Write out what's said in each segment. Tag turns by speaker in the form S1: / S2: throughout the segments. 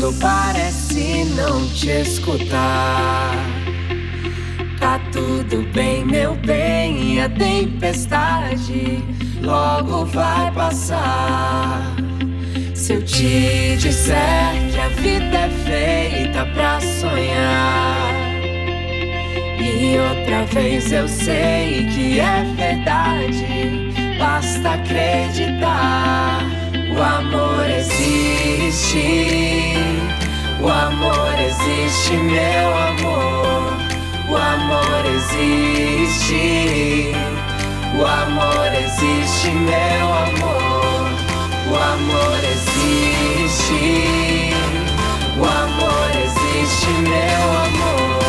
S1: mundo parece não te escutar. Tá tudo bem, meu bem, a tempestade logo vai passar. Se eu te disser que a vida é feita pra sonhar. E outra vez eu sei que é verdade, basta acreditar. O amor existe, o amor existe, meu amor. O amor existe, o amor existe, meu amor. O amor existe, o amor existe, meu amor.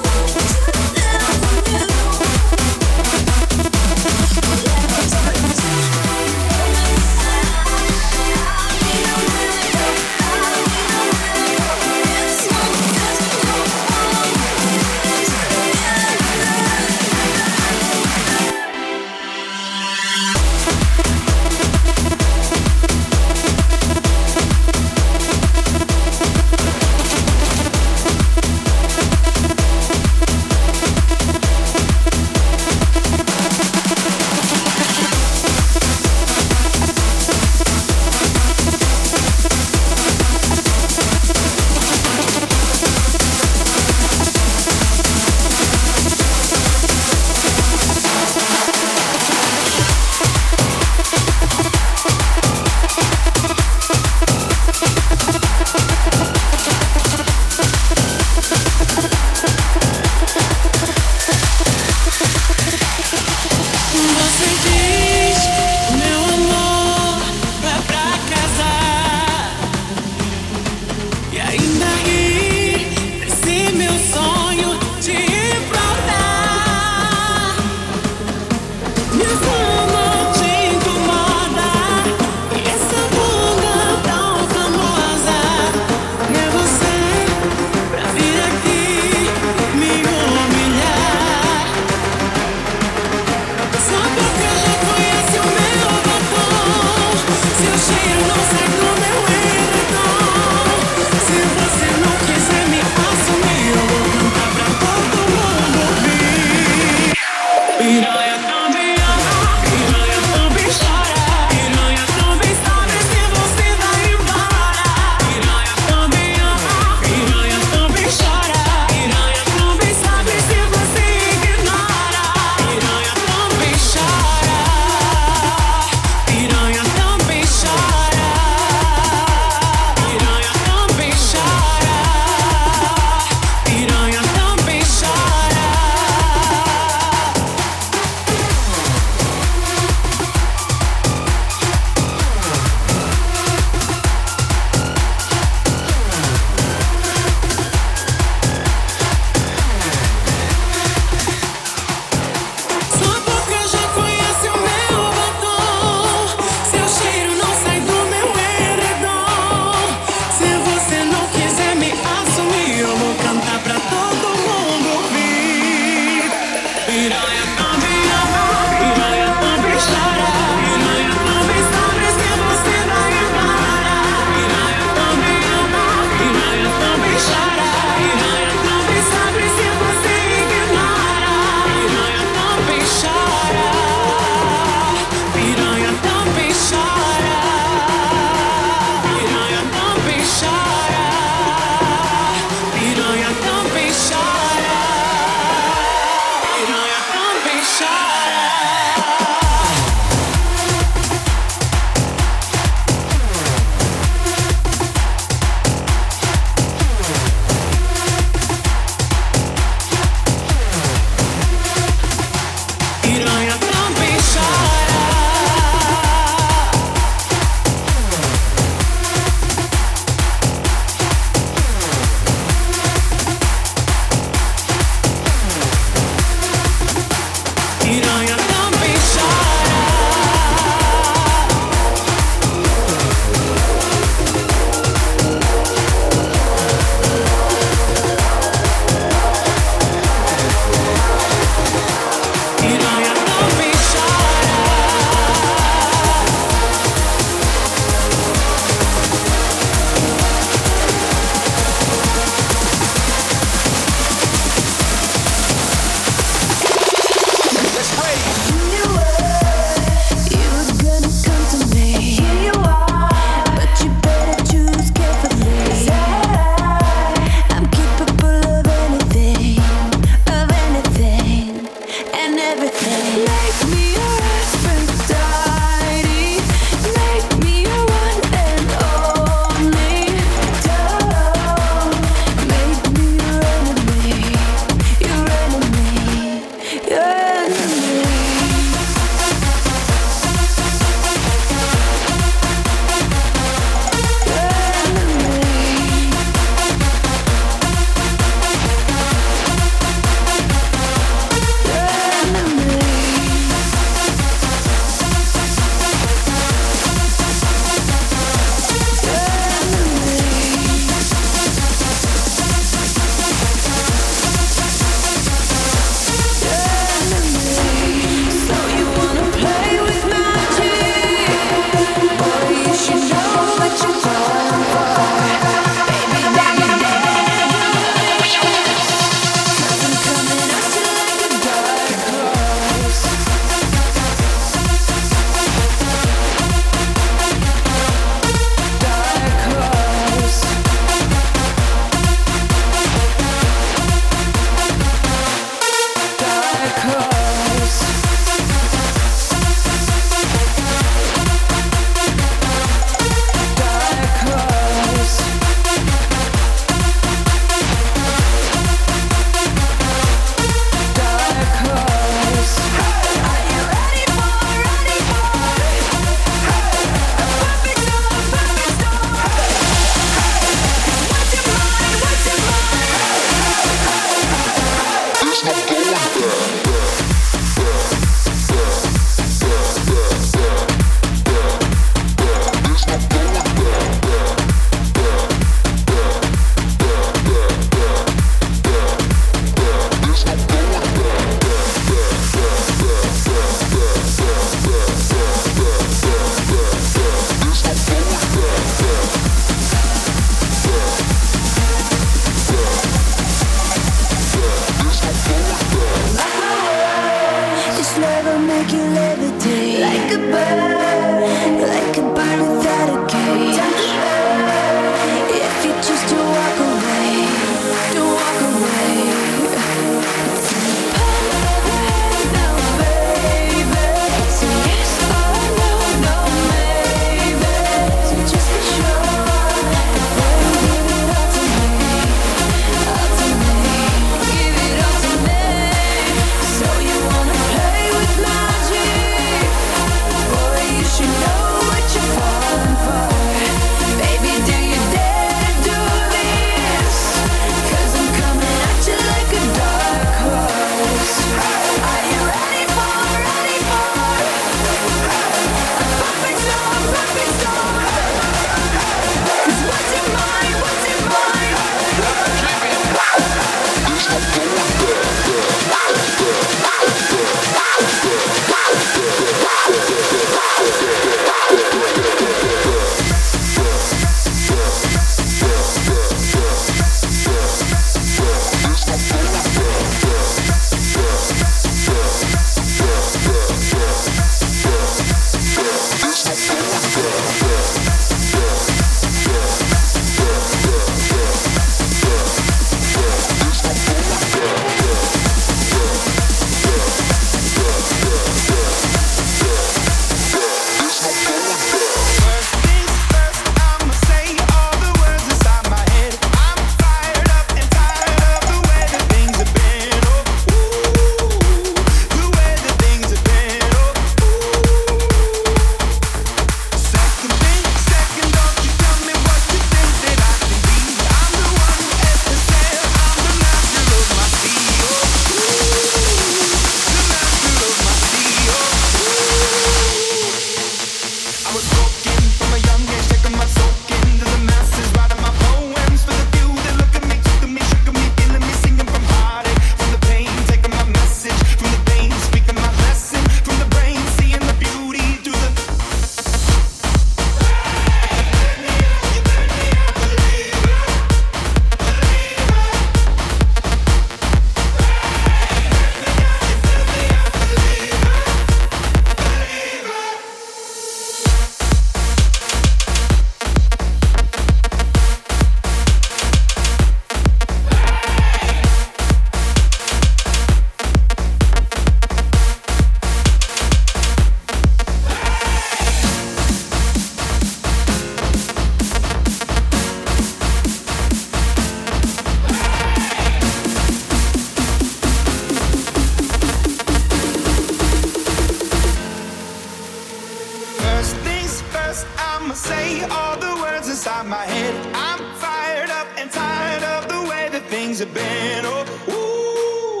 S2: things have been, oh, ooh,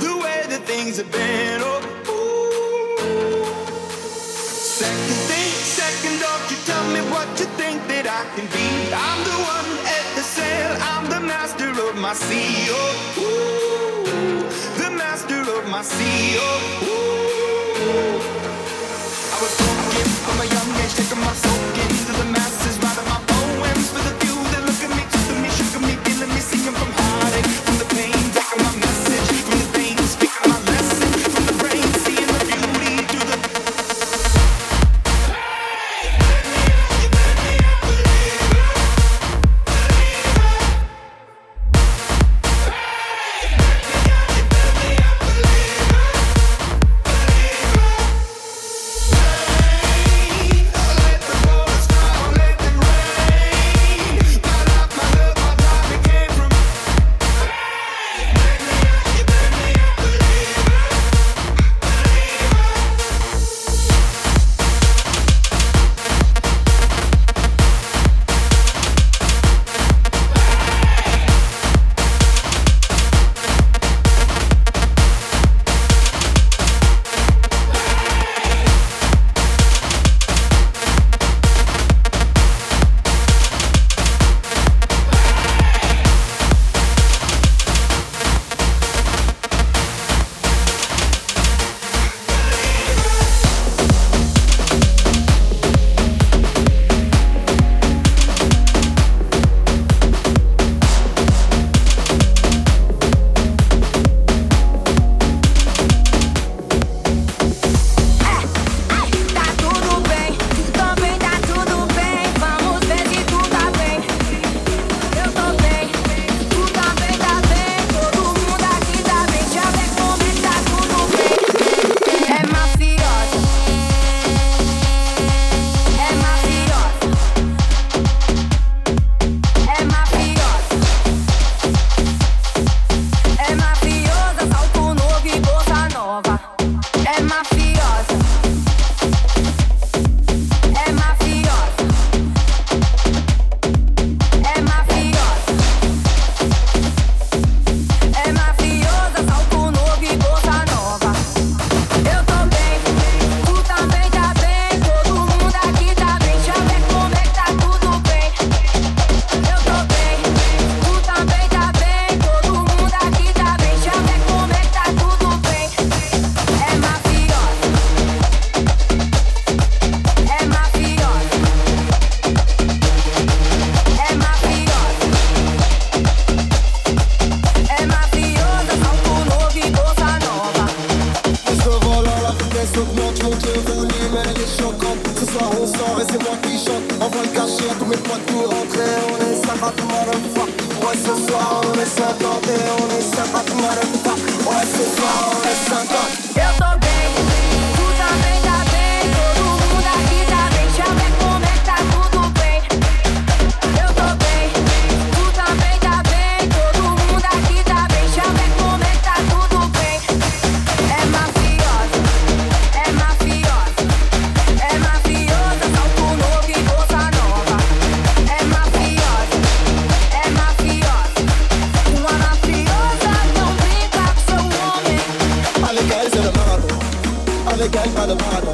S2: the way that things have been, oh, ooh. Second thing, second, don't you tell me what you think that I can be. I'm the one at the sail, I'm the master of my sea, oh, ooh, the master of my sea, oh, ooh. I was broken from a young age, taking my soul into the masses. the got by the bar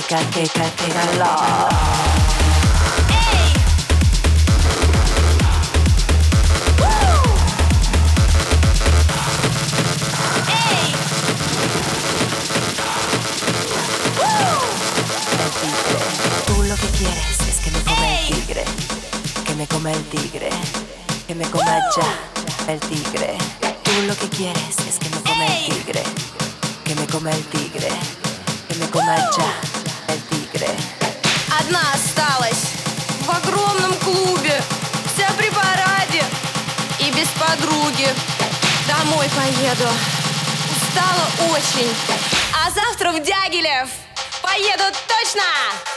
S2: chica, chica, chica, love.
S3: me coma el tigre, que me coma ya el tigre. Tú lo que quieres es que me coma el tigre, que me coma el tigre, que me coma ya. Tigre.
S4: Одна осталась в огромном клубе, вся при параде и без подруги. Домой поеду, устала очень, а завтра в Дягилев поеду точно.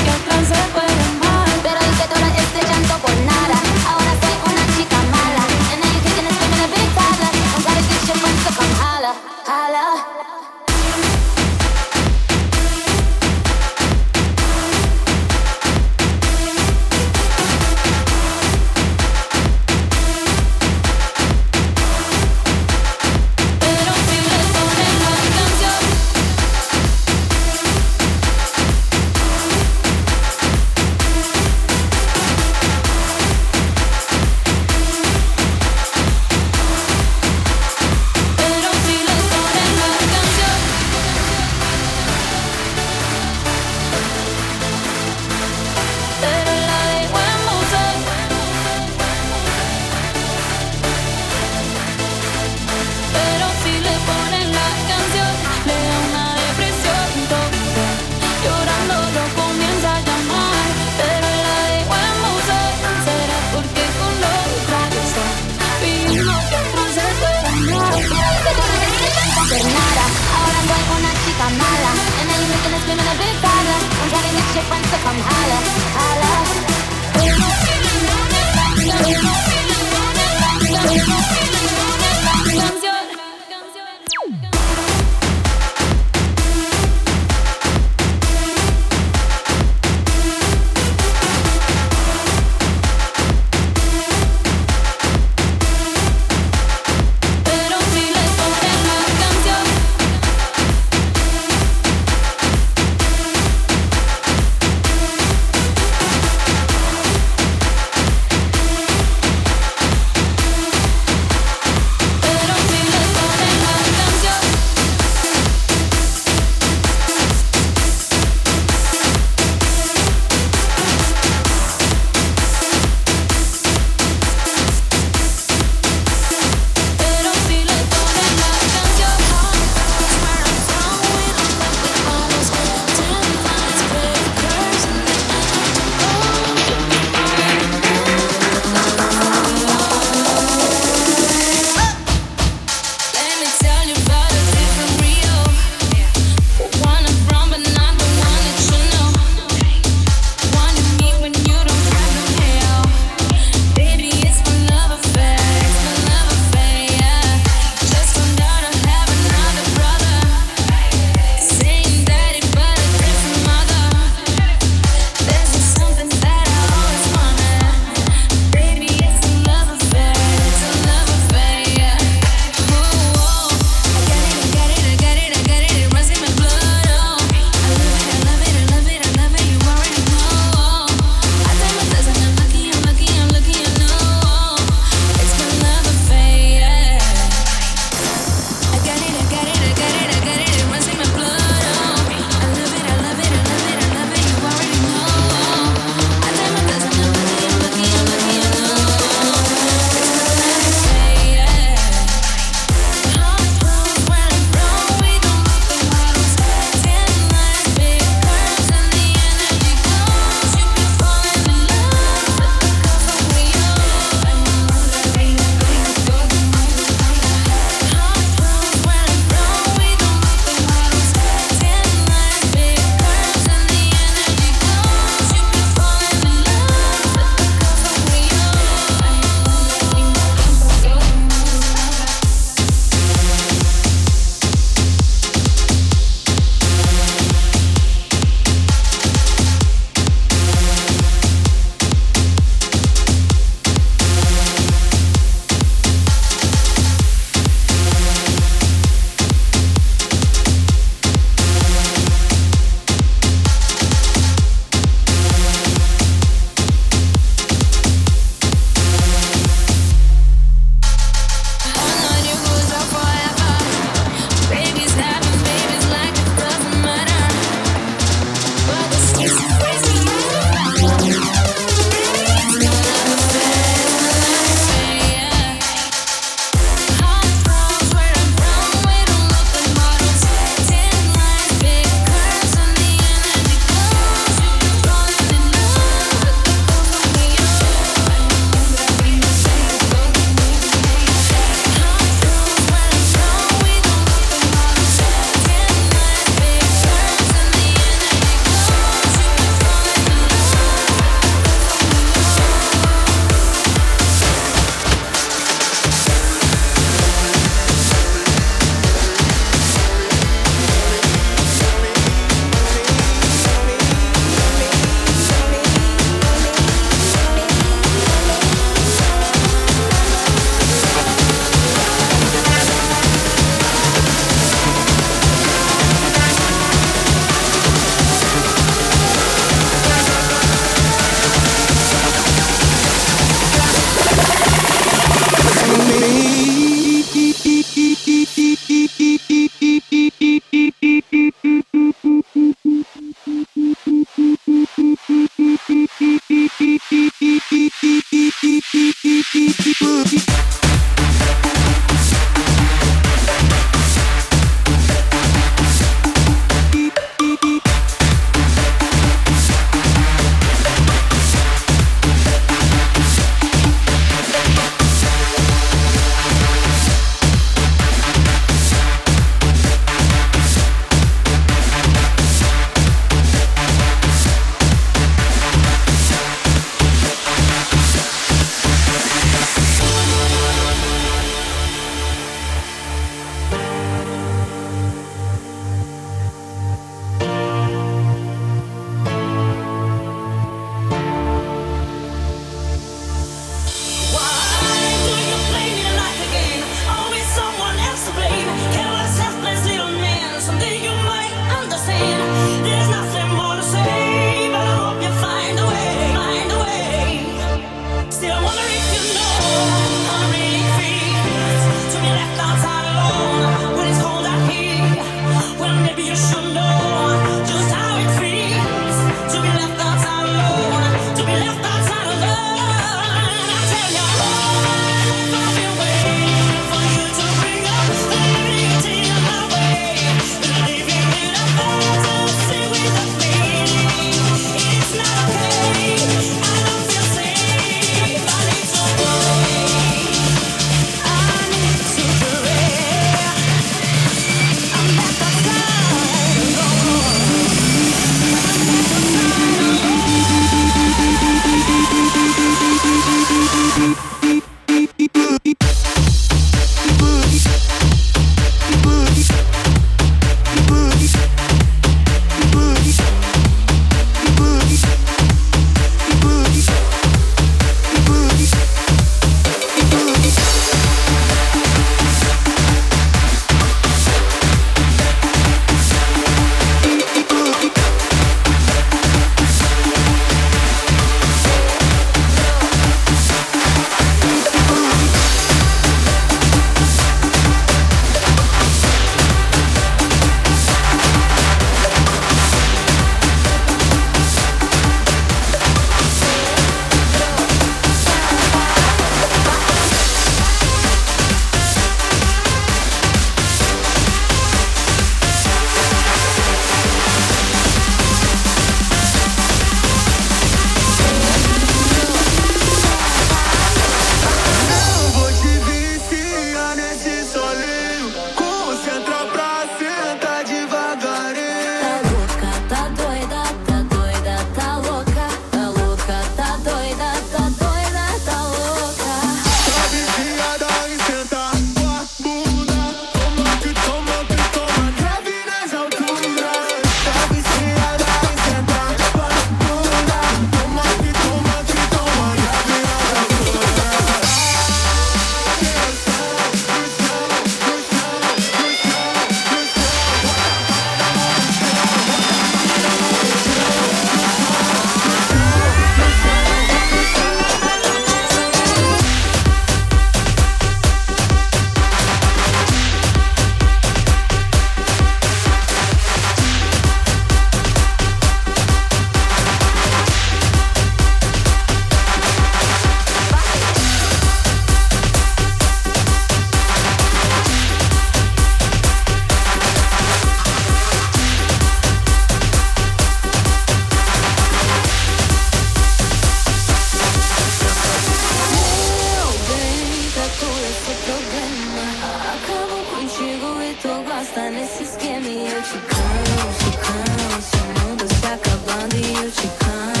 S5: gosta nesse esquema e eu te canso, canso. O mundo se acabando e eu te canso.